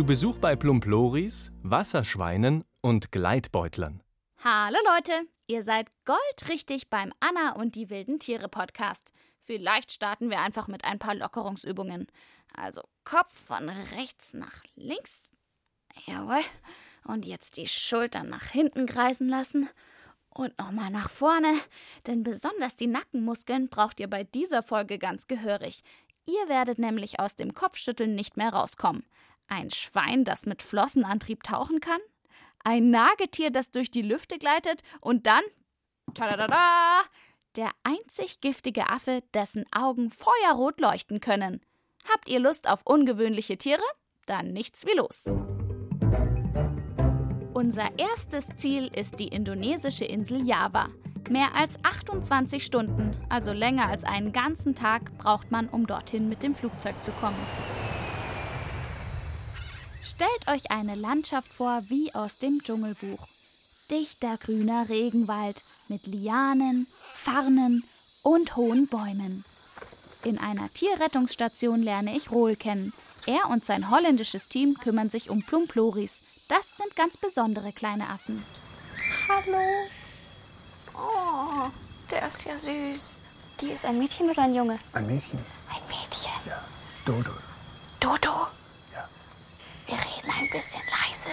Zu Besuch bei Plumploris, Wasserschweinen und Gleitbeutlern. Hallo Leute, ihr seid goldrichtig beim Anna und die wilden Tiere Podcast. Vielleicht starten wir einfach mit ein paar Lockerungsübungen. Also Kopf von rechts nach links. Jawohl. Und jetzt die Schultern nach hinten kreisen lassen. Und nochmal nach vorne. Denn besonders die Nackenmuskeln braucht ihr bei dieser Folge ganz gehörig. Ihr werdet nämlich aus dem Kopfschütteln nicht mehr rauskommen. Ein Schwein, das mit Flossenantrieb tauchen kann? ein Nagetier, das durch die Lüfte gleitet und dann, tadadada, der einzig giftige Affe, dessen Augen feuerrot leuchten können. Habt ihr Lust auf ungewöhnliche Tiere? Dann nichts wie los. Unser erstes Ziel ist die indonesische Insel Java. Mehr als 28 Stunden, also länger als einen ganzen Tag, braucht man, um dorthin mit dem Flugzeug zu kommen. Stellt euch eine Landschaft vor wie aus dem Dschungelbuch. Dichter grüner Regenwald mit Lianen, Farnen und hohen Bäumen. In einer Tierrettungsstation lerne ich Rohl kennen. Er und sein holländisches Team kümmern sich um Plumploris. Das sind ganz besondere kleine Affen. Hallo. Oh, der ist ja süß. Die ist ein Mädchen oder ein Junge? Ein Mädchen. Ein Mädchen. Ja, Dodo. Dodo? Ein bisschen leise,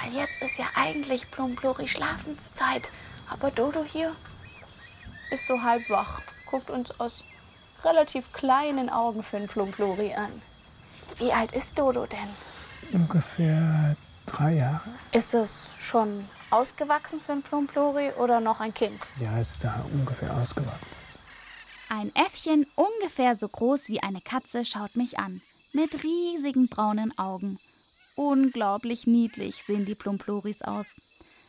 weil jetzt ist ja eigentlich Plumplori Schlafenszeit. Aber Dodo hier ist so halb wach, guckt uns aus relativ kleinen Augen für einen Plumplori an. Wie alt ist Dodo denn? Ungefähr drei Jahre. Ist es schon ausgewachsen für einen Plumplori oder noch ein Kind? Ja, ist da ungefähr ausgewachsen. Ein Äffchen, ungefähr so groß wie eine Katze, schaut mich an. Mit riesigen braunen Augen. Unglaublich niedlich sehen die Plumploris aus.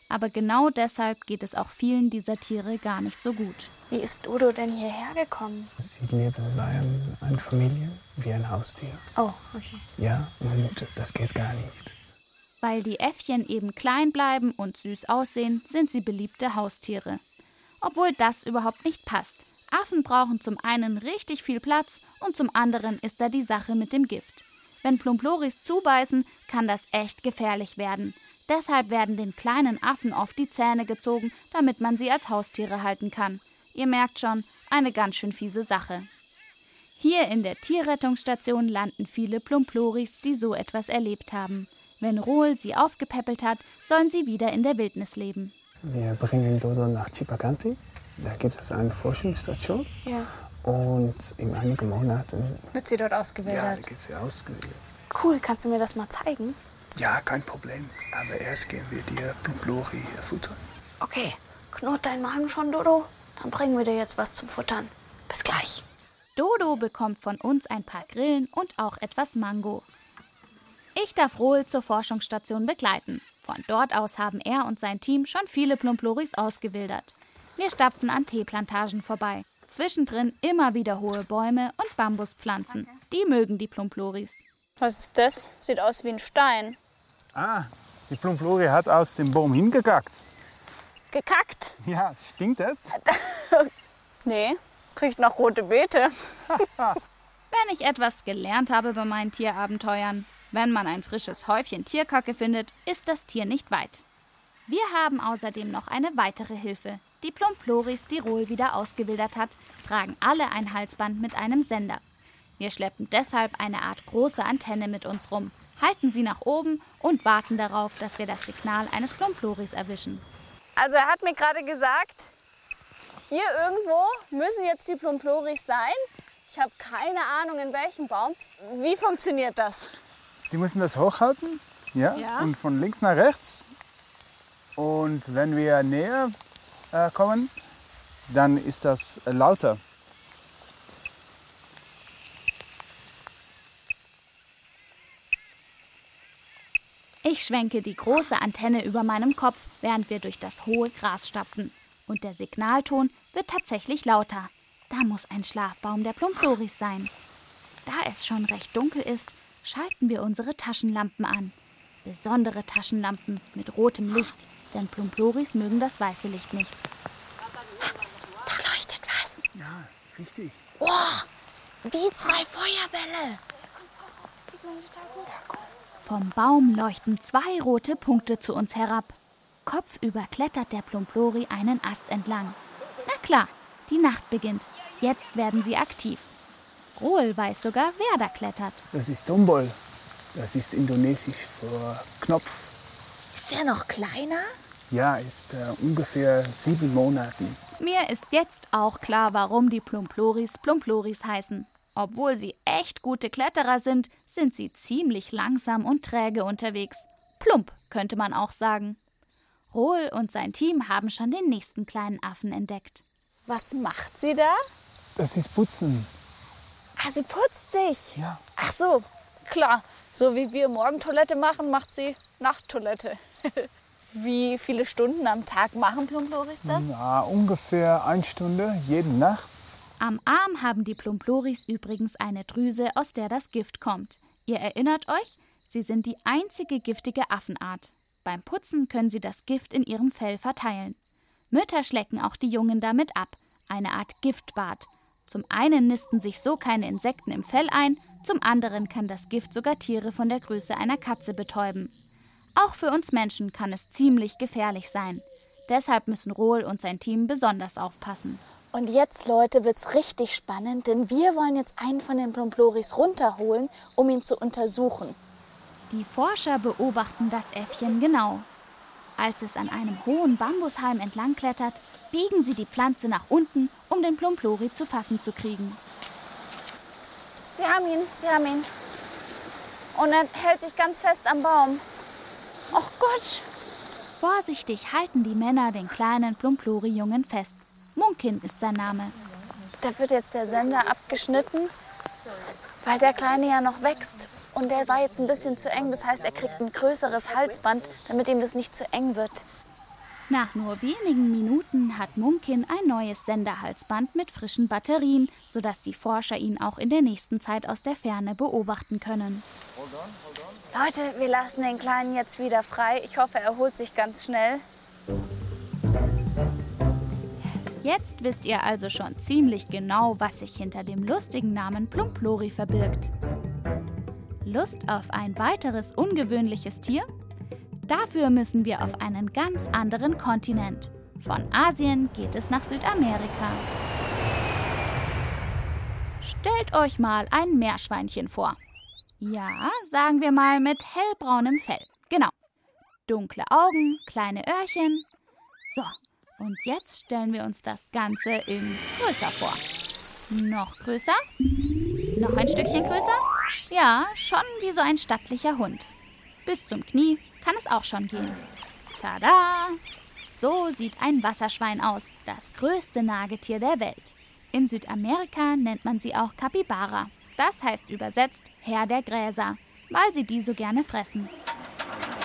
Aber genau deshalb geht es auch vielen dieser Tiere gar nicht so gut. Wie ist Dodo denn hierher gekommen? Sie leben bei einer Familie wie ein Haustier. Oh, okay. Ja, und das geht gar nicht. Weil die Äffchen eben klein bleiben und süß aussehen, sind sie beliebte Haustiere. Obwohl das überhaupt nicht passt. Affen brauchen zum einen richtig viel Platz und zum anderen ist da die Sache mit dem Gift. Wenn Plumploris zubeißen, kann das echt gefährlich werden. Deshalb werden den kleinen Affen oft die Zähne gezogen, damit man sie als Haustiere halten kann. Ihr merkt schon, eine ganz schön fiese Sache. Hier in der Tierrettungsstation landen viele Plumploris, die so etwas erlebt haben. Wenn Rohl sie aufgepäppelt hat, sollen sie wieder in der Wildnis leben. Wir bringen Dodo nach Chipaganti. Da gibt es eine Forschungsstation. Ja. Und in einigen Monaten, Wird sie dort ja, da ausgewildert? geht sie ausgewählt. Cool, kannst du mir das mal zeigen? Ja, kein Problem. Aber erst gehen wir dir Plumplori füttern. Okay, knurrt dein Magen schon, Dodo? Dann bringen wir dir jetzt was zum Futtern. Bis gleich. Dodo bekommt von uns ein paar Grillen und auch etwas Mango. Ich darf Rohl zur Forschungsstation begleiten. Von dort aus haben er und sein Team schon viele Plumploris ausgewildert. Wir stapfen an Teeplantagen vorbei. Zwischendrin immer wieder hohe Bäume und Bambuspflanzen. Die mögen die Plumploris. Was ist das? Sieht aus wie ein Stein. Ah, die Plumplori hat aus dem Baum hingekackt. Gekackt? Ja, stinkt es? Nee, kriegt noch rote Beete. Wenn ich etwas gelernt habe bei meinen Tierabenteuern, wenn man ein frisches Häufchen Tierkacke findet, ist das Tier nicht weit. Wir haben außerdem noch eine weitere Hilfe. Die Plumploris, die Rohl wieder ausgewildert hat, tragen alle ein Halsband mit einem Sender. Wir schleppen deshalb eine Art große Antenne mit uns rum, halten sie nach oben und warten darauf, dass wir das Signal eines Plumploris erwischen. Also er hat mir gerade gesagt, hier irgendwo müssen jetzt die Plumploris sein. Ich habe keine Ahnung, in welchem Baum. Wie funktioniert das? Sie müssen das hochhalten ja? Ja. und von links nach rechts. Und wenn wir näher äh, kommen, dann ist das lauter. Ich schwenke die große Antenne über meinem Kopf, während wir durch das hohe Gras stapfen. Und der Signalton wird tatsächlich lauter. Da muss ein Schlafbaum der Plumploris sein. Da es schon recht dunkel ist, schalten wir unsere Taschenlampen an. Besondere Taschenlampen mit rotem Licht, denn Plumploris mögen das weiße Licht nicht. Da leuchtet was. Ja, richtig. Oh, wie zwei Feuerbälle. Vom Baum leuchten zwei rote Punkte zu uns herab. Kopfüber klettert der Plumplori einen Ast entlang. Na klar, die Nacht beginnt. Jetzt werden sie aktiv. Rohl weiß sogar, wer da klettert. Das ist Tombol. Das ist indonesisch für Knopf. Ist der noch kleiner? Ja, ist äh, ungefähr sieben Monate. Mir ist jetzt auch klar, warum die Plumploris Plumploris heißen. Obwohl sie echt gute Kletterer sind, sind sie ziemlich langsam und träge unterwegs. Plump, könnte man auch sagen. Rohl und sein Team haben schon den nächsten kleinen Affen entdeckt. Was macht sie da? Das ist Putzen. Ah, sie putzt sich. Ja. Ach so, klar. So wie wir Morgentoilette machen, macht sie Nachttoilette. wie viele Stunden am Tag machen Plumploris das? Na, ungefähr eine Stunde jede Nacht. Am Arm haben die Plumploris übrigens eine Drüse, aus der das Gift kommt. Ihr erinnert euch, sie sind die einzige giftige Affenart. Beim Putzen können sie das Gift in ihrem Fell verteilen. Mütter schlecken auch die Jungen damit ab, eine Art Giftbad. Zum einen nisten sich so keine Insekten im Fell ein, zum anderen kann das Gift sogar Tiere von der Größe einer Katze betäuben. Auch für uns Menschen kann es ziemlich gefährlich sein. Deshalb müssen Rohl und sein Team besonders aufpassen. Und jetzt, Leute, wird's richtig spannend, denn wir wollen jetzt einen von den Plumploris runterholen, um ihn zu untersuchen. Die Forscher beobachten das Äffchen genau. Als es an einem hohen Bambushalm entlang klettert, biegen sie die Pflanze nach unten, um den Plumplori zu fassen zu kriegen. Sie haben ihn, sie haben ihn. Und er hält sich ganz fest am Baum. Gott! Vorsichtig halten die Männer den kleinen Plumplori-Jungen fest. Munkin ist sein Name. Da wird jetzt der Sender abgeschnitten, weil der Kleine ja noch wächst. Und der war jetzt ein bisschen zu eng. Das heißt, er kriegt ein größeres Halsband, damit ihm das nicht zu eng wird. Nach nur wenigen Minuten hat Munkin ein neues Senderhalsband mit frischen Batterien, sodass die Forscher ihn auch in der nächsten Zeit aus der Ferne beobachten können. Leute, wir lassen den Kleinen jetzt wieder frei. Ich hoffe, er erholt sich ganz schnell. Jetzt wisst ihr also schon ziemlich genau, was sich hinter dem lustigen Namen Plumplori verbirgt. Lust auf ein weiteres ungewöhnliches Tier? Dafür müssen wir auf einen ganz anderen Kontinent. Von Asien geht es nach Südamerika. Stellt euch mal ein Meerschweinchen vor. Ja, sagen wir mal mit hellbraunem Fell. Genau. Dunkle Augen, kleine Öhrchen. So, und jetzt stellen wir uns das Ganze in größer vor. Noch größer? Noch ein Stückchen größer? Ja, schon wie so ein stattlicher Hund. Bis zum Knie kann es auch schon gehen. Tada! So sieht ein Wasserschwein aus, das größte Nagetier der Welt. In Südamerika nennt man sie auch Capybara. Das heißt übersetzt Herr der Gräser, weil sie die so gerne fressen.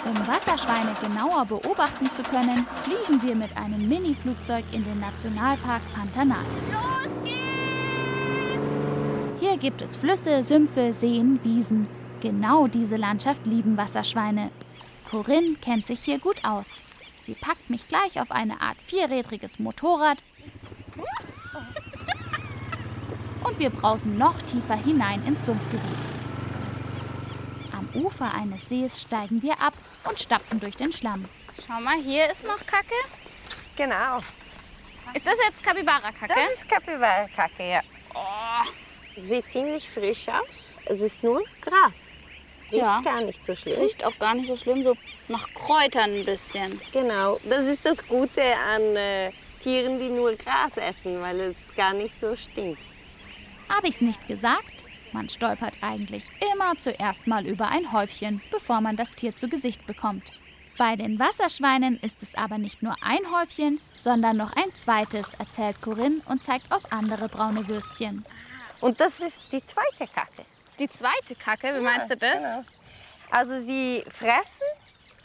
Um Wasserschweine genauer beobachten zu können, fliegen wir mit einem Mini-Flugzeug in den Nationalpark Pantanal. Hier gibt es Flüsse, Sümpfe, Seen, Wiesen. Genau diese Landschaft lieben Wasserschweine. Corinne kennt sich hier gut aus. Sie packt mich gleich auf eine Art vierrädriges Motorrad und wir brausen noch tiefer hinein ins Sumpfgebiet. Am Ufer eines Sees steigen wir ab und stapfen durch den Schlamm. Schau mal, hier ist noch Kacke. Genau. Ist das jetzt Capybara-Kacke? Das ist Kapibara-Kacke, ja. Sieht ziemlich frisch aus. Es ist nur Gras. Riecht Ja. gar nicht so schlimm. Riecht auch gar nicht so schlimm, so nach Kräutern ein bisschen. Genau. Das ist das Gute an äh, Tieren, die nur Gras essen, weil es gar nicht so stinkt. Habe ich's nicht gesagt? Man stolpert eigentlich immer zuerst mal über ein Häufchen, bevor man das Tier zu Gesicht bekommt. Bei den Wasserschweinen ist es aber nicht nur ein Häufchen, sondern noch ein zweites, erzählt Corinne und zeigt auf andere braune Würstchen. Und das ist die zweite Kacke. Die zweite Kacke, wie meinst du das? Genau. Also sie fressen,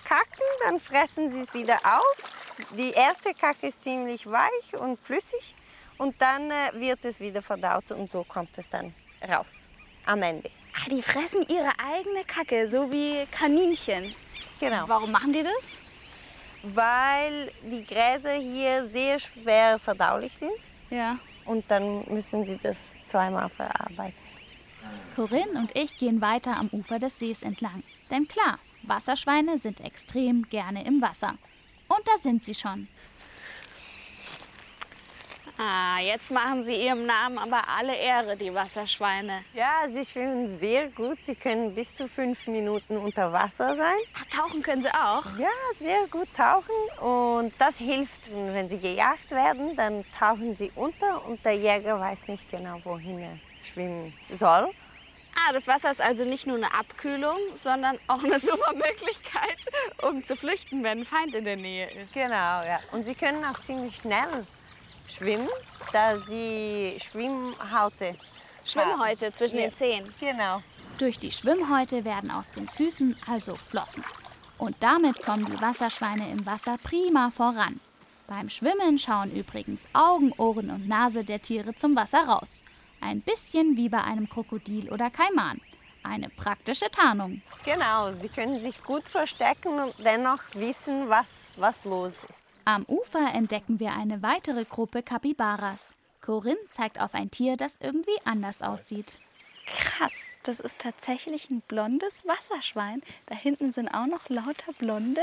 kacken, dann fressen sie es wieder auf. Die erste Kacke ist ziemlich weich und flüssig und dann äh, wird es wieder verdaut und so kommt es dann raus am Ende. Ah, die fressen ihre eigene Kacke, so wie Kaninchen. Genau. Warum machen die das? Weil die Gräser hier sehr schwer verdaulich sind Ja. und dann müssen sie das zweimal verarbeiten. Corinne und ich gehen weiter am Ufer des Sees entlang. Denn klar, Wasserschweine sind extrem gerne im Wasser. Und da sind sie schon. Ah, jetzt machen sie ihrem Namen aber alle Ehre, die Wasserschweine. Ja, sie schwimmen sehr gut. Sie können bis zu fünf Minuten unter Wasser sein. Ach, tauchen können sie auch. Ja, sehr gut tauchen. Und das hilft, wenn sie gejagt werden, dann tauchen sie unter und der Jäger weiß nicht genau, wohin er schwimmen soll. Ah, das Wasser ist also nicht nur eine Abkühlung, sondern auch eine super Möglichkeit, um zu flüchten, wenn ein Feind in der Nähe ist. Genau, ja. Und sie können auch ziemlich schnell schwimmen, da sie Schwimmhaute Schwimmhäute zwischen Ja. den Zehen. Genau. Durch die Schwimmhäute werden aus den Füßen also Flossen. Und damit kommen die Wasserschweine im Wasser prima voran. Beim Schwimmen schauen übrigens Augen, Ohren und Nase der Tiere zum Wasser raus. Ein bisschen wie bei einem Krokodil oder Kaiman. Eine praktische Tarnung. Genau, sie können sich gut verstecken und dennoch wissen, was, was los ist. Am Ufer entdecken wir eine weitere Gruppe Kapibaras. Corinne zeigt auf ein Tier, das irgendwie anders aussieht. Krass, das ist tatsächlich ein blondes Wasserschwein. Da hinten sind auch noch lauter blonde.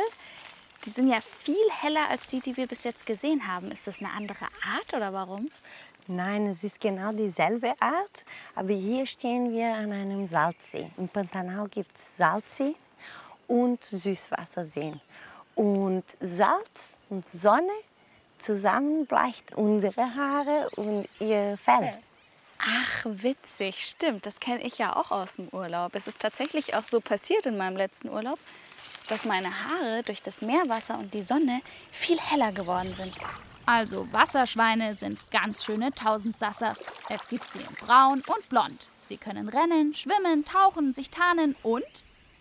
Die sind ja viel heller als die, die wir bis jetzt gesehen haben. Ist das eine andere Art oder warum? Nein, es ist genau dieselbe Art, aber hier stehen wir an einem Salzsee. Im Pantanal gibt es Salzsee und Süßwasserseen. Und Salz und Sonne zusammen bleicht unsere Haare und ihr Fell. Ach, witzig, stimmt. Das kenne ich ja auch aus dem Urlaub. Es ist tatsächlich auch so passiert in meinem letzten Urlaub, dass meine Haare durch das Meerwasser und die Sonne viel heller geworden sind. Also Wasserschweine sind ganz schöne Tausendsassers. Es gibt sie in braun und blond. Sie können rennen, schwimmen, tauchen, sich tarnen und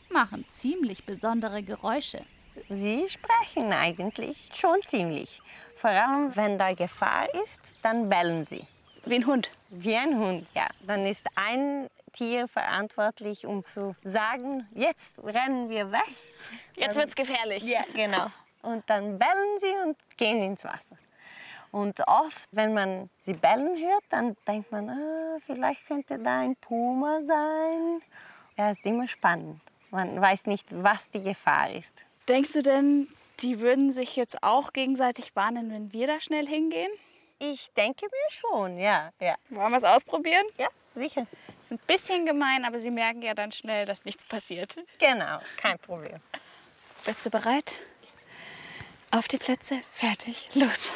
machen ziemlich besondere Geräusche. Sie sprechen eigentlich schon ziemlich. Vor allem, wenn da Gefahr ist, dann bellen sie. Wie ein Hund. Wie ein Hund, ja. Dann ist ein Tier verantwortlich, um zu sagen, jetzt rennen wir weg. Jetzt wird's gefährlich. Ja, genau. Und dann bellen sie und gehen ins Wasser. Und oft, wenn man sie bellen hört, dann denkt man, ah, vielleicht könnte da ein Puma sein. Ja, ist immer spannend. Man weiß nicht, was die Gefahr ist. Denkst du denn, die würden sich jetzt auch gegenseitig warnen, wenn wir da schnell hingehen? Ich denke mir schon, ja, ja. Wollen wir es ausprobieren? Ja, sicher. Ist ein bisschen gemein, aber sie merken ja dann schnell, dass nichts passiert. Genau, kein Problem. Bist du bereit? Auf die Plätze, fertig, los.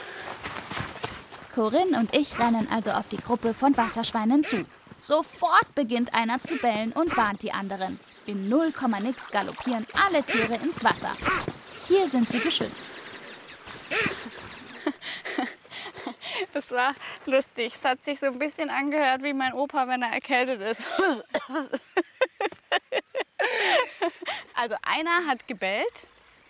Corinne und ich rennen also auf die Gruppe von Wasserschweinen zu. Sofort beginnt einer zu bellen und warnt die anderen. In 0, nix galoppieren alle Tiere ins Wasser. Hier sind sie geschützt. Das war lustig. Es hat sich so ein bisschen angehört wie mein Opa, wenn er erkältet ist. Also einer hat gebellt,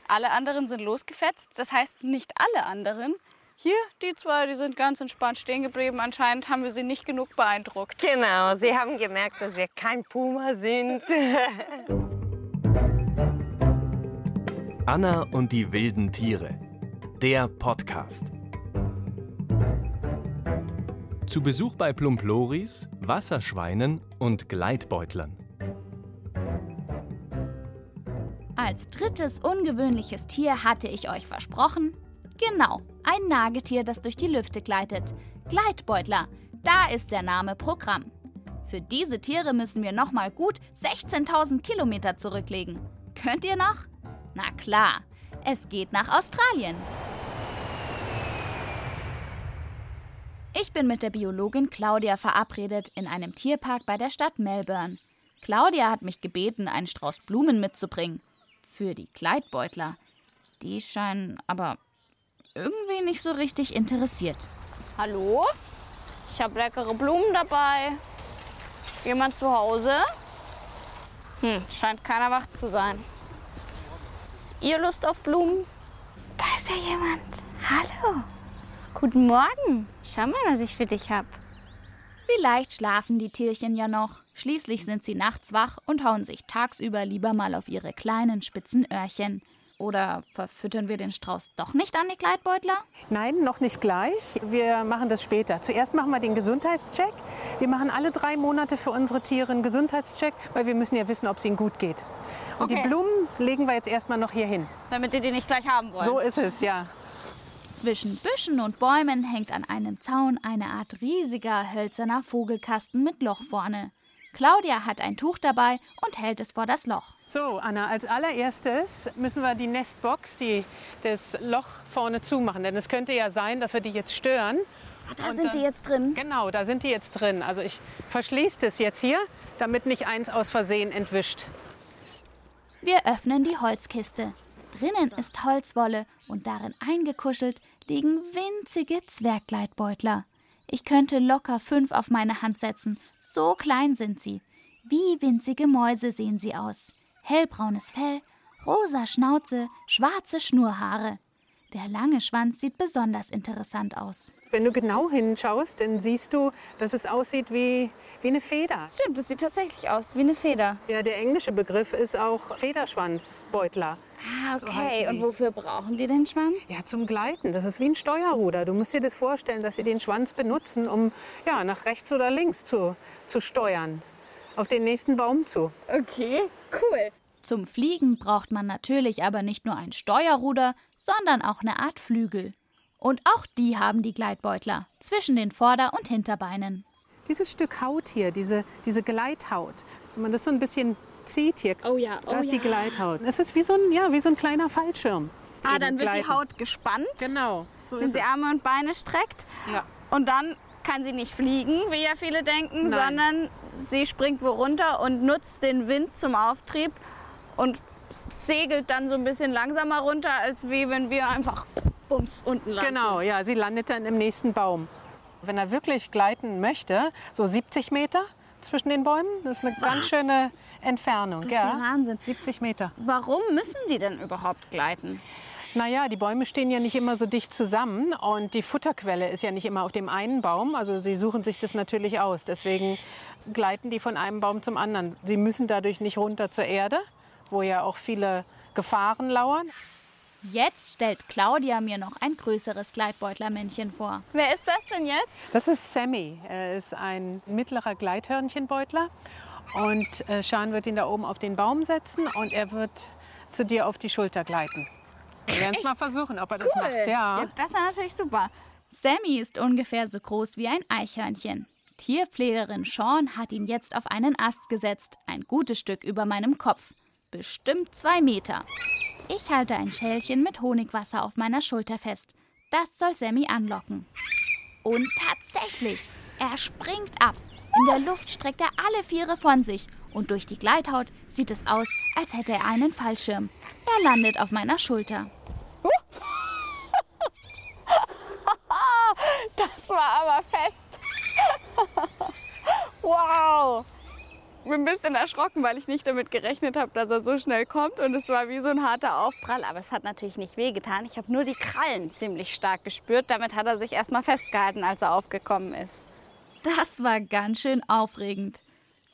alle anderen sind losgefetzt. Das heißt, nicht alle anderen. Hier, die zwei, die sind ganz entspannt stehen geblieben. Anscheinend haben wir sie nicht genug beeindruckt. Genau, sie haben gemerkt, dass wir kein Puma sind. Anna und die wilden Tiere. Der Podcast. Zu Besuch bei Plumploris, Wasserschweinen und Gleitbeutlern. Als drittes ungewöhnliches Tier hatte ich euch versprochen. Genau, ein Nagetier, das durch die Lüfte gleitet. Gleitbeutler, da ist der Name Programm. Für diese Tiere müssen wir nochmal gut 16.000 Kilometer zurücklegen. Könnt ihr noch? Na klar, es geht nach Australien. Ich bin mit der Biologin Claudia verabredet in einem Tierpark bei der Stadt Melbourne. Claudia hat mich gebeten, einen Strauß Blumen mitzubringen. Für die Kleidbeutler. Die scheinen aber irgendwie nicht so richtig interessiert. Hallo? Ich habe leckere Blumen dabei. Jemand zu Hause? Hm, scheint keiner wach zu sein. Ihr Lust auf Blumen? Da ist ja jemand. Hallo. Guten Morgen. Schau mal, was ich für dich hab. Vielleicht schlafen die Tierchen ja noch. Schließlich sind sie nachts wach und hauen sich tagsüber lieber mal auf ihre kleinen spitzen Öhrchen. Oder verfüttern wir den Strauß doch nicht an die Gleitbeutler? Nein, noch nicht gleich. Wir machen das später. Zuerst machen wir den Gesundheitscheck. Wir machen alle drei Monate für unsere Tiere einen Gesundheitscheck, weil wir müssen ja wissen, ob es ihnen gut geht. Und Okay. die Blumen legen wir jetzt erstmal noch hier hin. Damit ihr die nicht gleich haben wollt. So ist es, ja. Zwischen Büschen und Bäumen hängt an einem Zaun eine Art riesiger hölzerner Vogelkasten mit Loch vorne. Claudia hat ein Tuch dabei und hält es vor das Loch. So, Anna, als allererstes müssen wir die Nestbox, die, das Loch vorne zumachen. Denn es könnte ja sein, dass wir die jetzt stören. Da Und sind die dann- jetzt drin. Genau, da sind die jetzt drin. Also ich verschließe das jetzt hier, damit nicht eins aus Versehen entwischt. Wir öffnen die Holzkiste. Drinnen ist Holzwolle und darin eingekuschelt liegen winzige Zwerggleitbeutler. Ich könnte locker fünf auf meine Hand setzen. So klein sind sie. Wie winzige Mäuse sehen sie aus. Hellbraunes Fell, rosa Schnauze, schwarze Schnurhaare. Der lange Schwanz sieht besonders interessant aus. Wenn du genau hinschaust, dann siehst du, dass es aussieht wie, wie eine Feder. Stimmt, das sieht tatsächlich aus wie eine Feder. Ja, der englische Begriff ist auch Federschwanzbeutler. Ah, So okay. die. Und wofür brauchen die den Schwanz? Ja, zum Gleiten. Das ist wie ein Steuerruder. Du musst dir das vorstellen, dass sie den Schwanz benutzen, um ja, nach rechts oder links zu, zu steuern. Auf den nächsten Baum zu. Okay, cool. Zum Fliegen braucht man natürlich aber nicht nur ein Steuerruder, sondern auch eine Art Flügel. Und auch die haben die Gleitbeutler zwischen den Vorder- und Hinterbeinen. Dieses Stück Haut hier, diese, diese Gleithaut, wenn man das so ein bisschen zieht hier, Oh ja, da oh ist die ja. Gleithaut. Es ist wie so ein, ja, wie so ein kleiner Fallschirm. Ah, dann wird die gleiten. Haut gespannt, Genau, so wenn ist sie es. Arme und Beine streckt. Ja. Und dann kann sie nicht fliegen, wie ja viele denken, Nein. sondern sie springt wo runter und nutzt den Wind zum Auftrieb und segelt dann so ein bisschen langsamer runter, als wie wenn wir einfach bums unten landen. Genau, ja, sie landet dann im nächsten Baum. Wenn er wirklich gleiten möchte, so 70 Meter zwischen den Bäumen, das ist eine ganz schöne Entfernung. Das ist ja Wahnsinn. 70 Meter. Warum müssen die denn überhaupt gleiten? Naja, die Bäume stehen ja nicht immer so dicht zusammen und die Futterquelle ist ja nicht immer auf dem einen Baum. Also sie suchen sich das natürlich aus. Deswegen gleiten die von einem Baum zum anderen. Sie müssen dadurch nicht runter zur Erde, wo ja auch viele Gefahren lauern. Jetzt stellt Claudia mir noch ein größeres Gleitbeutlermännchen vor. Wer ist das denn jetzt? Das ist Sammy. Er ist ein mittlerer Gleithörnchenbeutler. Und äh, Sean wird ihn da oben auf den Baum setzen und er wird zu dir auf die Schulter gleiten. Wir werden es mal versuchen, ob er das macht. Ja. Ja, das war natürlich super. Sammy ist ungefähr so groß wie ein Eichhörnchen. Tierpflegerin Sean hat ihn jetzt auf einen Ast gesetzt, ein gutes Stück über meinem Kopf. Bestimmt zwei Meter. Ich halte ein Schälchen mit Honigwasser auf meiner Schulter fest. Das soll Sammy anlocken. Und tatsächlich, er springt ab. In der Luft streckt er alle Viere von sich und durch die Gleithaut sieht es aus, als hätte er einen Fallschirm. Er landet auf meiner Schulter. Das war aber fest. wow. Ich bin ein bisschen erschrocken, weil ich nicht damit gerechnet habe, dass er so schnell kommt. Und es war wie so ein harter Aufprall. Aber es hat natürlich nicht wehgetan. Ich habe nur die Krallen ziemlich stark gespürt. Damit hat er sich erstmal festgehalten, als er aufgekommen ist. Das war ganz schön aufregend.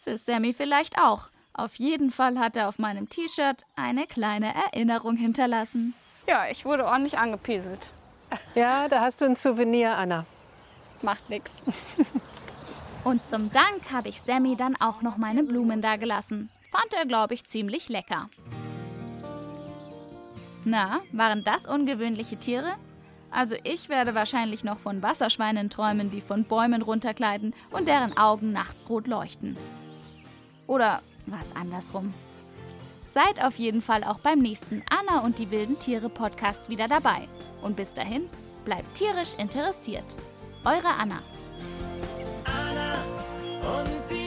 Für Sammy vielleicht auch. Auf jeden Fall hat er auf meinem T-Shirt eine kleine Erinnerung hinterlassen. Ja, ich wurde ordentlich angepieselt. ja, da hast du ein Souvenir, Anna. Macht nichts. Und zum Dank habe ich Sammy dann auch noch meine Blumen dagelassen. Fand er, glaube ich, ziemlich lecker. Na, waren das ungewöhnliche Tiere? Also ich werde wahrscheinlich noch von Wasserschweinen träumen, die von Bäumen runtergleiten und deren Augen nachts rot leuchten. Oder was andersrum. Seid auf jeden Fall auch beim nächsten Anna und die wilden Tiere Podcast wieder dabei. Und bis dahin, bleibt tierisch interessiert. Eure Anna. Anna und die